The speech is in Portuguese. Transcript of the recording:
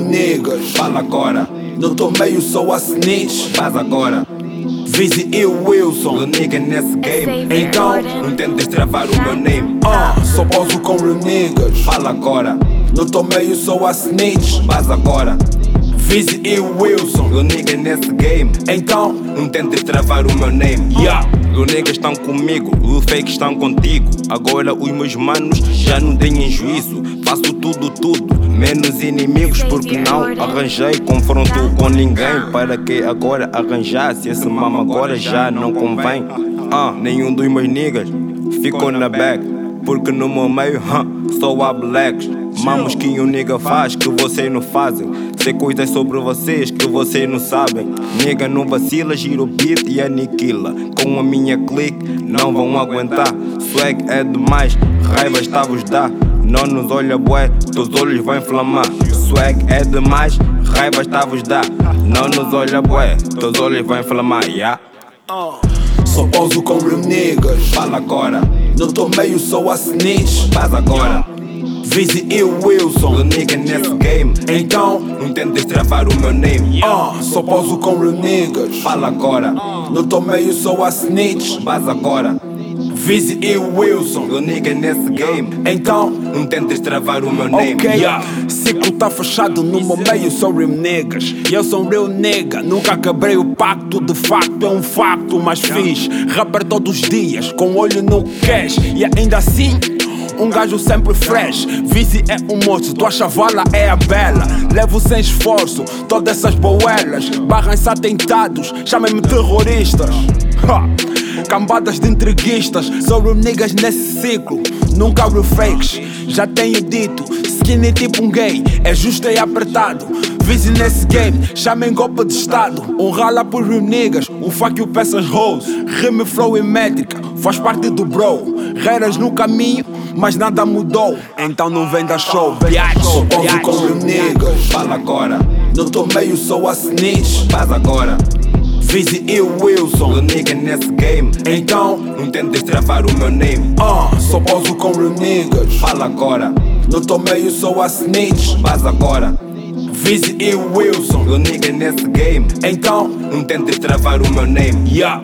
niggas. Fala agora, Não tô meio só a snitch. faz agora. Vise e Wilson. Real nigga nesse game. Então, Não tentes travar o meu name. Ah, só poso com real niggas. Fala agora, Não tô meio só a snitch. faz agora. Vise e Wilson. Real nigga nesse game. Então, Não tentes travar o meu name. Yeah. Os niggas estão comigo, os fakes estão contigo. Agora os meus manos já não têm juízo. Faço tudo, tudo, menos inimigos. Porque não arranjei confronto com ninguém. Para que agora arranjasse esse mama agora já não convém. Ah, nenhum dos meus niggas ficou na back. Porque no meu meio, huh, só há blacks. Mamos que um nigga faz que vocês não fazem. Sei coisas sobre vocês que vocês não sabem. Nigga não vacila, gira o beat e aniquila. Com a minha clique não vão aguentar. Swag é demais, raiva está vos dá. Não nos olha bué, teus olhos vão inflamar. Swag é demais, raiva está vos dá. Não nos olha bué, teus olhos vão inflamar. Yeah. só poso com real niggas. Fala agora, Não tô meio só a snitch. faz agora. Vise e Wilson. nigga nesse game. Então, Não tentes travar o meu name. ah, só poso com real niggas. Fala agora, Não tô meio só a snitch. faz agora. Vise e Wilson. Real nigga nesse game. Então, Não tentes travar o meu name. Ok, ciclo tá fechado no meu meio, sou real niggas. E eu sou um real nigga, nunca quebrei o pacto. De facto é um facto, mas fiz rapper todos os dias, com olho no cash. E ainda assim. Um gajo sempre fresh, Vise é um moço, tua chavala é a bela. Levo sem esforço, todas essas boelas. Barram-se atentados, chamem-me terroristas. Ha! Cambadas de entreguistas, sou real niggas nesse ciclo. Nunca real fakes, já tenho dito. Skinny tipo um gay, é justo e apertado. Vise nesse game, chamem golpe de estado. Um rala por niggas, um fuck you peças hoes. Rime flow e métrica, faz parte do bro. Reiras no caminho, mas nada mudou. Então não venda show. Só poso com real niggas. Fala agora, Não tô meio só a snitch. faz agora. Vise e Wilson. nigga nesse game. Então, Não tentes travar o meu name. ah, só poso com real niggas. Fala agora, Não tô meio só a snitch. faz agora. Vise e Wilson. Real nigga nesse game. Então, Não tentes travar o meu name. yeah.